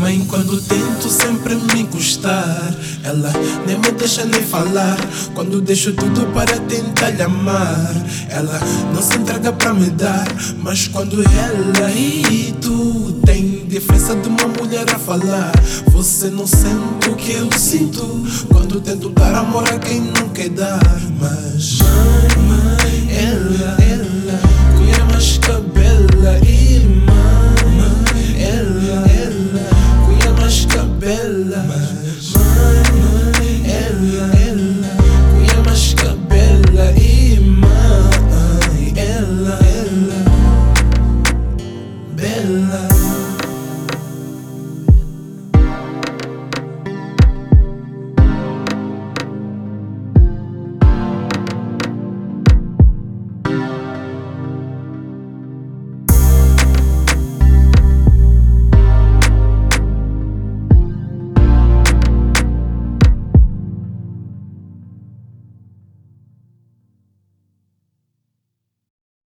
Mãe, quando tento sempre me gostar, ela nem me deixa nem falar. Quando deixo tudo para tentar lhe amar, ela não se entrega para me dar. Mas quando ela e tu tem diferença de uma mulher a falar, você não sente o que eu sinto quando tento dar amor a quem não quer dar. Mas, mãe, mãe, ela, ela, cunha mais cabela. e mãe, ela, ela, cuida mais bela. Mas, mãe, ela, ela, cunha mais cabela. mãe, ela, ela, bela.